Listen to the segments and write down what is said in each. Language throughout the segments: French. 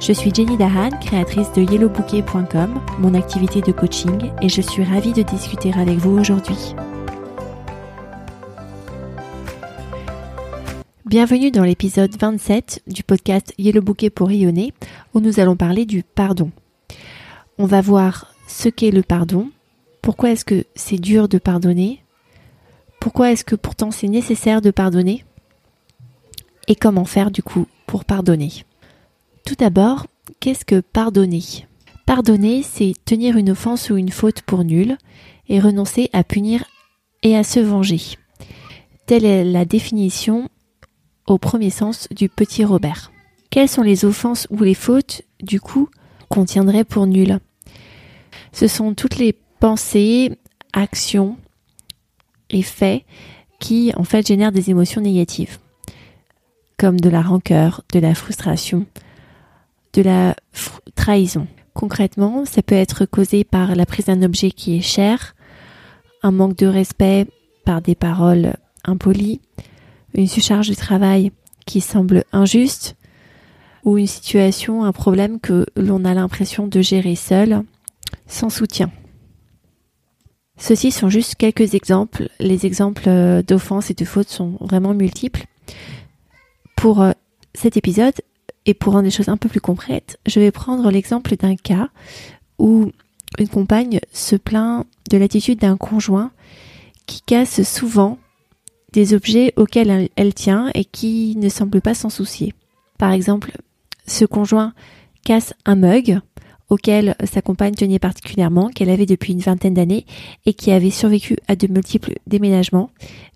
Je suis Jenny Dahan, créatrice de yellowbouquet.com, mon activité de coaching, et je suis ravie de discuter avec vous aujourd'hui. Bienvenue dans l'épisode 27 du podcast Yellow Bouquet pour rayonner, où nous allons parler du pardon. On va voir ce qu'est le pardon, pourquoi est-ce que c'est dur de pardonner, pourquoi est-ce que pourtant c'est nécessaire de pardonner et comment faire du coup pour pardonner. Tout d'abord, qu'est-ce que pardonner? Pardonner, c'est tenir une offense ou une faute pour nulle et renoncer à punir et à se venger. Telle est la définition au premier sens du petit Robert. Quelles sont les offenses ou les fautes, du coup, qu'on tiendrait pour nulles Ce sont toutes les pensées, actions, et faits qui en fait génèrent des émotions négatives, comme de la rancœur, de la frustration, de la trahison. Concrètement, ça peut être causé par la prise d'un objet qui est cher, un manque de respect par des paroles impolies, une surcharge de travail qui semble injuste, ou une situation, un problème que l'on a l'impression de gérer seul, sans soutien. Ceux-ci sont juste quelques exemples. Les exemples euh, d'offenses et de fautes sont vraiment multiples. Pour euh, cet épisode, et pour rendre les choses un peu plus concrètes, je vais prendre l'exemple d'un cas où une compagne se plaint de l'attitude d'un conjoint qui casse souvent des objets auxquels elle tient et qui ne semble pas s'en soucier. Par exemple, ce conjoint casse un mug auquel sa compagne tenait particulièrement, qu'elle avait depuis une vingtaine d'années et qui avait survécu à de multiples déménagements,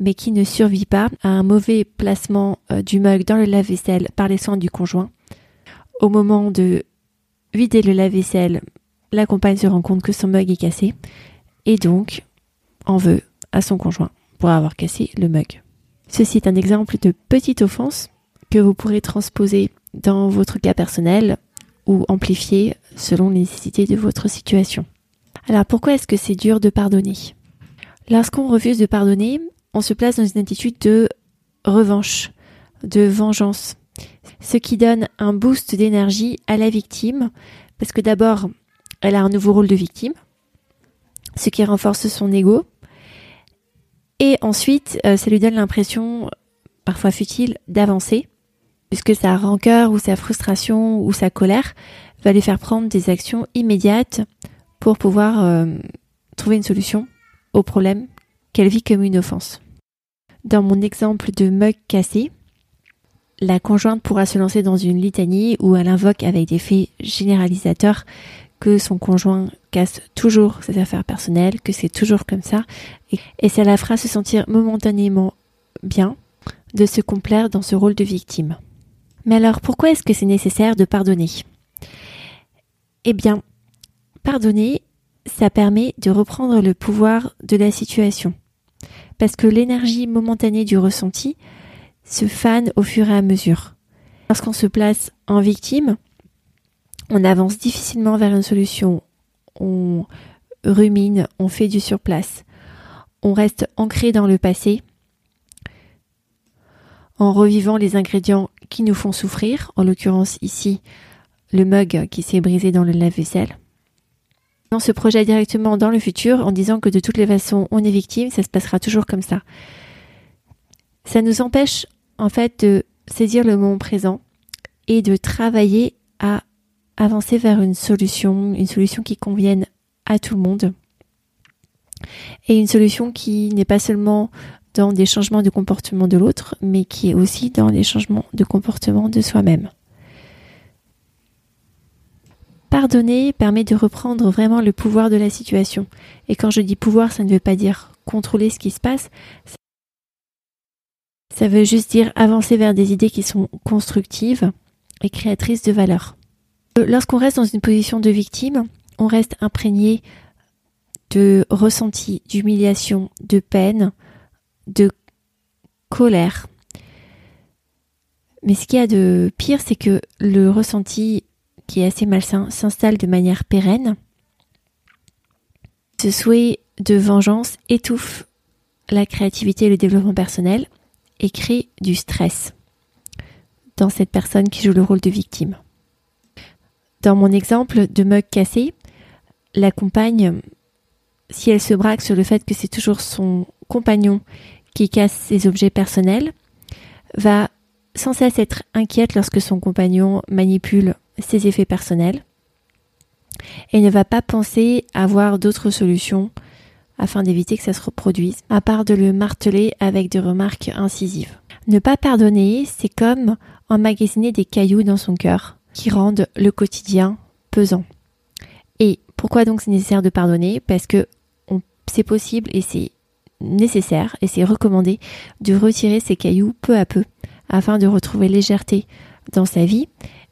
mais qui ne survit pas à un mauvais placement euh, du mug dans le lave-vaisselle par les soins du conjoint. Au moment de vider le lave-vaisselle, la compagne se rend compte que son mug est cassé et donc en veut à son conjoint pour avoir cassé le mug. Ceci est un exemple de petite offense que vous pourrez transposer dans votre cas personnel ou amplifier selon les nécessités de votre situation. Alors pourquoi est-ce que c'est dur de pardonner? Lorsqu'on refuse de pardonner, on se place dans une attitude de revanche, de vengeance, ce qui donne un boost d'énergie à la victime, parce que d'abord, elle a un nouveau rôle de victime, ce qui renforce son ego, et ensuite, euh, ça lui donne l'impression, parfois futile, d'avancer, puisque sa rancœur ou sa frustration ou sa colère va lui faire prendre des actions immédiates pour pouvoir euh, trouver une solution au problème qu'elle vit comme une offense? Dans mon exemple de mug cassé, la conjointe pourra se lancer dans une litanie où elle invoque avec des faits généralisateurs que son conjoint casse toujours ses affaires personnelles, que c'est toujours comme ça, et, et ça la fera se sentir momentanément bien de se complaire dans ce rôle de victime. Mais alors pourquoi est-ce que c'est nécessaire de pardonner? Eh bien, pardonner, ça permet de reprendre le pouvoir de la situation. Parce que l'énergie momentanée du ressenti se fane au fur et à mesure. Lorsqu'on se place en victime, on avance difficilement vers une solution. On rumine, on fait du surplace. On reste ancré dans le passé en revivant les ingrédients qui nous font souffrir, en l'occurrence ici le mug qui s'est brisé dans le lave-vaisselle. On se projette directement dans le futur en disant que de toutes les façons on est victime, ça se passera toujours comme ça. Ça nous empêche en fait de saisir le moment présent et de travailler à avancer vers une solution, une solution qui convienne à tout le monde. Et une solution qui n'est pas seulement dans des changements de comportement de l'autre, mais qui est aussi dans les changements de comportement de soi-même. Pardonner permet de reprendre vraiment le pouvoir de la situation. Et quand je dis pouvoir, ça ne veut pas dire contrôler ce qui se passe. Ça veut juste dire avancer vers des idées qui sont constructives et créatrices de valeur. Lorsqu'on reste dans une position de victime, on reste imprégné de ressenti, d'humiliation, de peine, de colère. Mais ce qu'il y a de pire, c'est que le ressenti qui est assez malsain s'installe de manière pérenne. Ce souhait de vengeance étouffe la créativité et le développement personnel et crée du stress dans cette personne qui joue le rôle de victime. Dans mon exemple de mug cassé, la compagne, si elle se braque sur le fait que c'est toujours son compagnon qui casse ses objets personnels, va sans cesse être inquiète lorsque son compagnon manipule ses effets personnels et ne va pas penser avoir d'autres solutions afin d'éviter que ça se reproduise, à part de le marteler avec des remarques incisives. Ne pas pardonner, c'est comme emmagasiner des cailloux dans son cœur qui rendent le quotidien pesant. Et pourquoi donc c'est nécessaire de pardonner? Parce que c'est possible et c'est nécessaire et c'est recommandé de retirer ces cailloux peu à peu afin de retrouver légèreté dans sa vie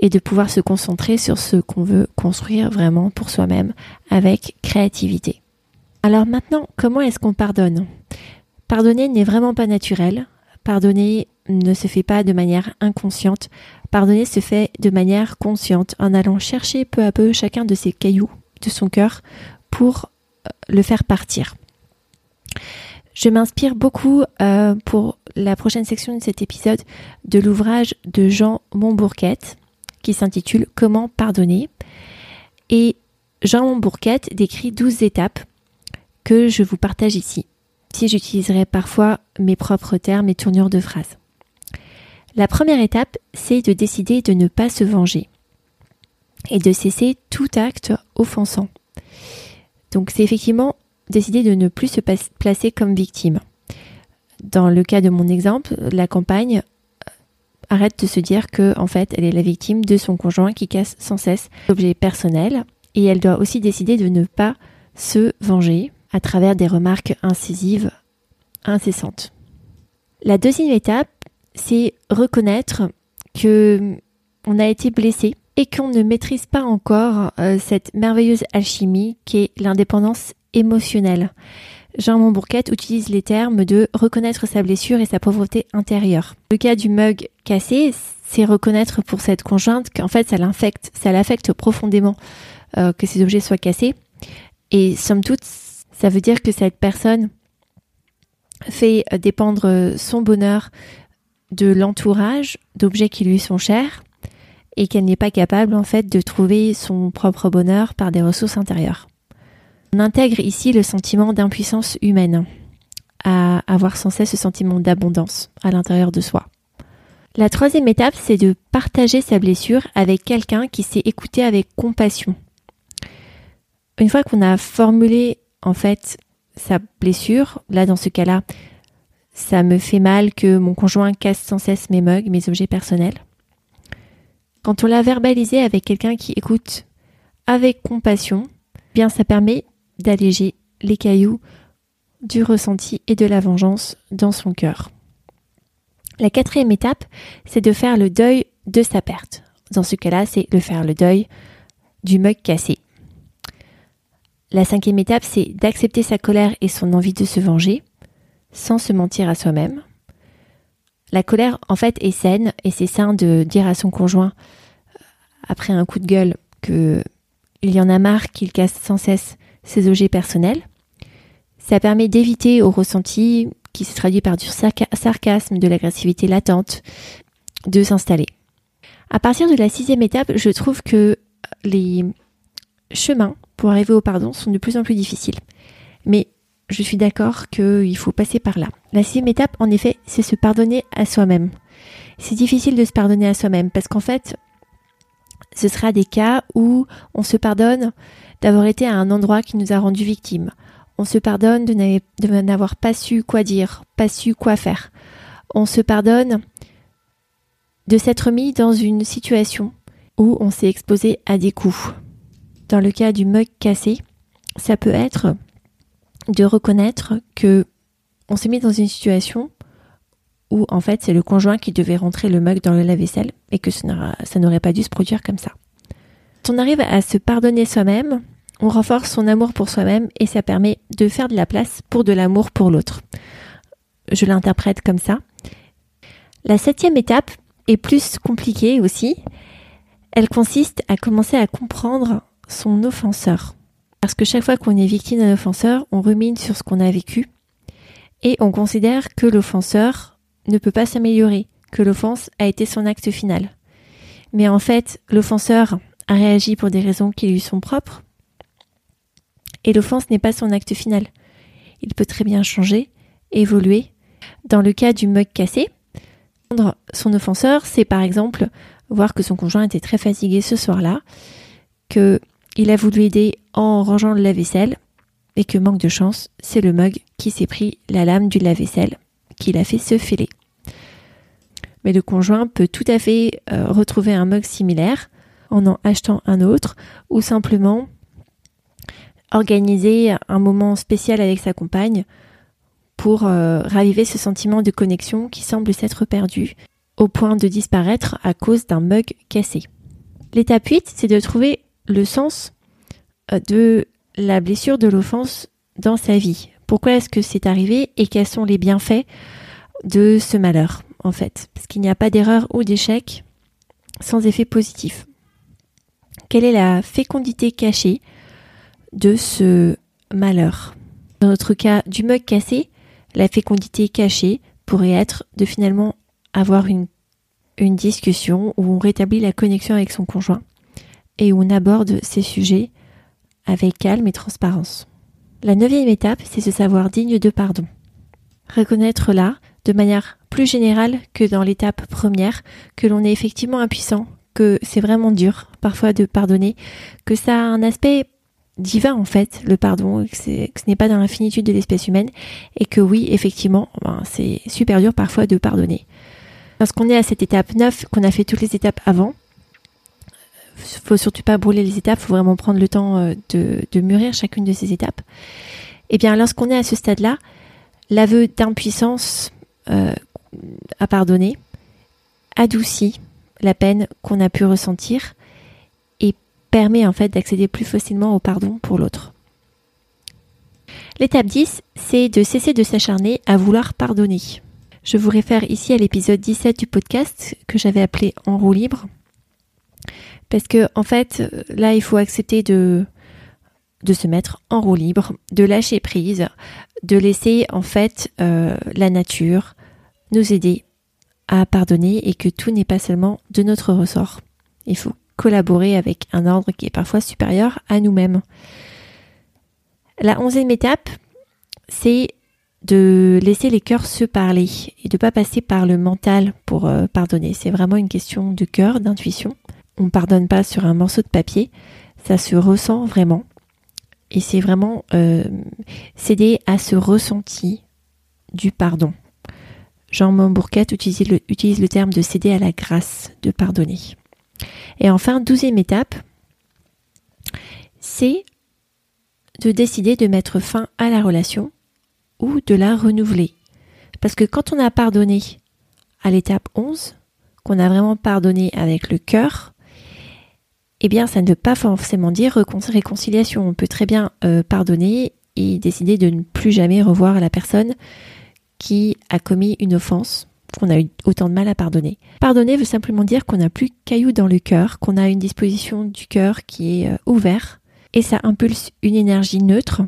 et de pouvoir se concentrer sur ce qu'on veut construire vraiment pour soi-même avec créativité. Alors maintenant, comment est-ce qu'on pardonne? Pardonner n'est vraiment pas naturel. Pardonner ne se fait pas de manière inconsciente. Pardonner se fait de manière consciente en allant chercher peu à peu chacun de ces cailloux de son cœur pour euh, le faire partir. Je m'inspire beaucoup euh, pour la prochaine section de cet épisode de l'ouvrage de Jean Montbourquette qui s'intitule Comment pardonner. Et Jean Montbourquette décrit 12 étapes que je vous partage ici, si j'utiliserai parfois mes propres termes et tournures de phrases. La première étape, c'est de décider de ne pas se venger et de cesser tout acte offensant. Donc c'est effectivement décider de ne plus se placer comme victime. Dans le cas de mon exemple, la campagne euh, arrête de se dire que en fait elle est la victime de son conjoint qui casse sans cesse l'objet personnel et elle doit aussi décider de ne pas se venger à travers des remarques incisives incessantes. La deuxième étape, c'est reconnaître que on a été blessé et qu'on ne maîtrise pas encore euh, cette merveilleuse alchimie qui est l'indépendance émotionnelle. Jean Montbourquette utilise les termes de reconnaître sa blessure et sa pauvreté intérieure. Le cas du mug cassé, c'est reconnaître pour cette conjointe qu'en fait ça l'infecte, ça l'affecte profondément euh, que ces objets soient cassés. Et somme toute, ça veut dire que cette personne fait dépendre son bonheur de l'entourage d'objets qui lui sont chers et qu'elle n'est pas capable en fait de trouver son propre bonheur par des ressources intérieures. On intègre ici le sentiment d'impuissance humaine, à avoir sans cesse ce sentiment d'abondance à l'intérieur de soi. La troisième étape, c'est de partager sa blessure avec quelqu'un qui sait écouter avec compassion. Une fois qu'on a formulé en fait sa blessure, là dans ce cas-là, ça me fait mal que mon conjoint casse sans cesse mes mugs, mes objets personnels. Quand on l'a verbalisé avec quelqu'un qui écoute avec compassion, bien ça permet d'alléger les cailloux du ressenti et de la vengeance dans son cœur. La quatrième étape, c'est de faire le deuil de sa perte. Dans ce cas-là, c'est de faire le deuil du mug cassé. La cinquième étape, c'est d'accepter sa colère et son envie de se venger, sans se mentir à soi-même. La colère, en fait, est saine et c'est sain de dire à son conjoint, après un coup de gueule, que il y en a marre qu'il casse sans cesse ses objets personnels. Ça permet d'éviter au ressenti, qui se traduit par du sarcasme, de l'agressivité latente, de s'installer. À partir de la sixième étape, je trouve que les chemins pour arriver au pardon sont de plus en plus difficiles. Mais je suis d'accord qu'il faut passer par là. La sixième étape, en effet, c'est se pardonner à soi-même. C'est difficile de se pardonner à soi-même parce qu'en fait, ce sera des cas où on se pardonne d'avoir été à un endroit qui nous a rendu victimes. On se pardonne de n'avoir pas su quoi dire, pas su quoi faire. On se pardonne de s'être mis dans une situation où on s'est exposé à des coups. Dans le cas du mug cassé, ça peut être de reconnaître que on s'est mis dans une situation où en fait c'est le conjoint qui devait rentrer le mug dans le lave-vaisselle et que ça n'aurait pas dû se produire comme ça. On arrive à se pardonner soi-même, on renforce son amour pour soi-même et ça permet de faire de la place pour de l'amour pour l'autre. Je l'interprète comme ça. La septième étape est plus compliquée aussi. Elle consiste à commencer à comprendre son offenseur. Parce que chaque fois qu'on est victime d'un offenseur, on rumine sur ce qu'on a vécu et on considère que l'offenseur ne peut pas s'améliorer, que l'offense a été son acte final. Mais en fait, l'offenseur a réagi pour des raisons qui lui sont propres et l'offense n'est pas son acte final. Il peut très bien changer, évoluer. Dans le cas du mug cassé, son offenseur, c'est par exemple voir que son conjoint était très fatigué ce soir-là, que il a voulu aider en rangeant le lave-vaisselle et que manque de chance, c'est le mug qui s'est pris la lame du lave-vaisselle qui l'a fait se fêler. Mais le conjoint peut tout à fait euh, retrouver un mug similaire en en achetant un autre ou simplement organiser un moment spécial avec sa compagne pour euh, raviver ce sentiment de connexion qui semble s'être perdu au point de disparaître à cause d'un mug cassé. L'étape 8, c'est de trouver le sens euh, de la blessure de l'offense dans sa vie. Pourquoi est-ce que c'est arrivé et quels sont les bienfaits de ce malheur, en fait? Parce qu'il n'y a pas d'erreur ou d'échec sans effet positif. Quelle est la fécondité cachée de ce malheur? Dans notre cas du mug cassé, la fécondité cachée pourrait être de finalement avoir une, discussion où on rétablit la connexion avec son conjoint et où on aborde ces sujets avec calme et transparence. La neuvième étape, c'est se savoir digne de pardon. Reconnaître là, de manière plus générale que dans l'étape première, que l'on est effectivement impuissant, que c'est vraiment dur parfois de pardonner, que ça a un aspect divin en fait, le pardon, que, ce n'est pas dans l'infinitude de l'espèce humaine, et que oui, effectivement, ben, c'est super dur parfois de pardonner. Lorsqu'on est à cette étape 9, qu'on a fait toutes les étapes avant, faut surtout pas brûler les étapes, faut vraiment prendre le temps euh, de, mûrir chacune de ces étapes. Et eh bien, lorsqu'on est à ce stade-là, l'aveu d'impuissance euh, à pardonner adoucit la peine qu'on a pu ressentir et permet en fait d'accéder plus facilement au pardon pour l'autre. L'étape 10, c'est de cesser de s'acharner à vouloir pardonner. Je vous réfère ici à l'épisode 17 du podcast que j'avais appelé En roue libre parce que en fait, là, il faut accepter de se mettre en roue libre, de lâcher prise, de laisser en fait euh, la nature nous aider à pardonner et que tout n'est pas seulement de notre ressort. Il faut collaborer avec un ordre qui est parfois supérieur à nous-mêmes. La onzième étape, c'est de laisser les cœurs se parler et de ne pas passer par le mental pour euh, pardonner. C'est vraiment une question de cœur, d'intuition on pardonne pas sur un morceau de papier, ça se ressent vraiment. Et c'est vraiment euh, céder à ce ressenti du pardon. Jean Montbourquette utilise le, terme de céder à la grâce de pardonner. Et enfin, douzième étape, c'est de décider de mettre fin à la relation ou de la renouveler. Parce que quand on a pardonné à l'étape 11, qu'on a vraiment pardonné avec le cœur, eh bien, ça ne veut pas forcément dire réconciliation. On peut très bien euh, pardonner et décider de ne plus jamais revoir la personne qui a commis une offense qu'on a eu autant de mal à pardonner. Pardonner veut simplement dire qu'on n'a plus caillou dans le cœur, qu'on a une disposition du cœur qui est euh, ouvert et ça impulse une énergie neutre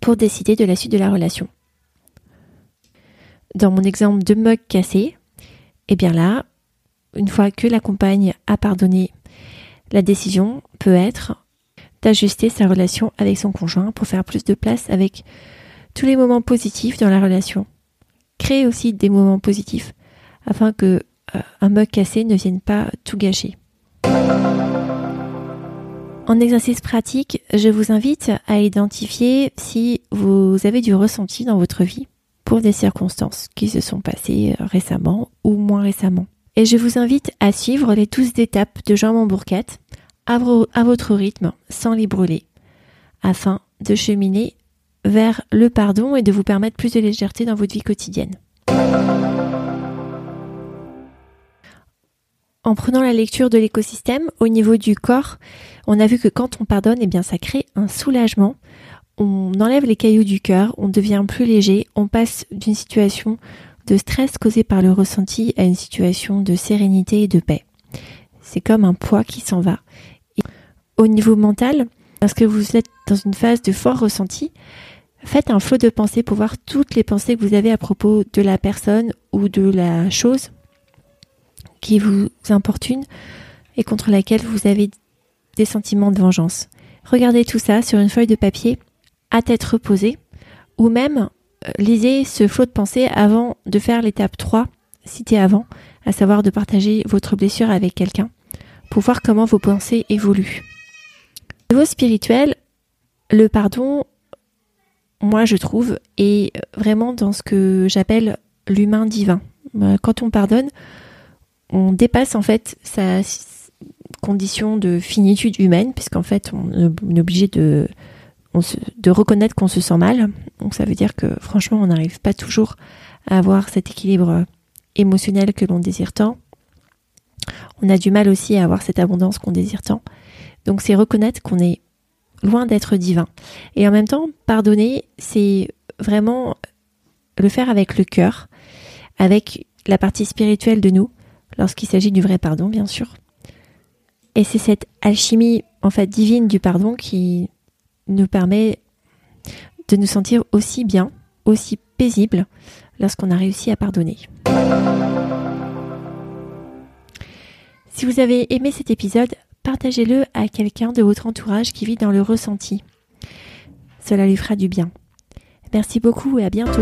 pour décider de la suite de la relation. Dans mon exemple de mug cassé, eh bien là, une fois que la compagne a pardonné la décision peut être d'ajuster sa relation avec son conjoint pour faire plus de place avec les moments positifs dans la relation. Créer aussi des moments positifs afin que euh, un mug cassé ne vienne pas tout gâcher. En exercice pratique, je vous invite à identifier si vous avez du ressenti dans votre vie pour des circonstances qui se sont passées euh, récemment ou moins récemment et je vous invite à suivre les douze étapes de Jean Montbourquette à, à votre rythme sans les brûler afin de cheminer vers le pardon et de vous permettre plus de légèreté dans votre vie quotidienne. En prenant la lecture de l'écosystème au niveau du corps, on a vu que quand on pardonne, eh bien ça crée un soulagement. On enlève les cailloux du cœur, on devient plus léger, on passe d'une situation de stress causé par le ressenti à une situation de sérénité et de paix. C'est comme un poids qui s'en va. Au niveau mental, lorsque vous êtes dans une phase de fort ressenti, faites un flot de pensée pour voir toutes les pensées que vous avez à propos de la personne ou de la chose qui vous importune et contre laquelle vous avez des sentiments de vengeance. Regardez tout ça sur une feuille de papier à tête reposée ou même euh, lisez ce flot de pensée avant de faire l'étape 3 citée avant, à savoir de partager votre blessure avec quelqu'un pour voir comment vos pensées évoluent. Au niveau spirituel, le pardon, moi je trouve, est vraiment dans ce que j'appelle l'humain divin. Euh, quand on pardonne, on dépasse en fait sa condition de finitude humaine, puisqu'en fait on est obligé de, de reconnaître qu'on se sent mal. Donc ça veut dire que franchement on n'arrive pas toujours à avoir cet équilibre émotionnel que l'on désire tant. On a du mal aussi à avoir cette abondance qu'on désire tant. Donc c'est reconnaître qu'on est loin d'être divin. Et en même temps, pardonner, c'est vraiment le faire avec le cœur, avec la partie spirituelle de nous, lorsqu'il s'agit du vrai pardon, bien sûr. Et c'est cette alchimie, en fait, divine du pardon qui nous permet de nous sentir aussi bien, aussi paisible lorsqu'on a réussi à pardonner. Si vous avez aimé cet épisode, partagez-le à quelqu'un de votre entourage qui vit dans le ressenti. Cela lui fera du bien. Merci beaucoup et à bientôt.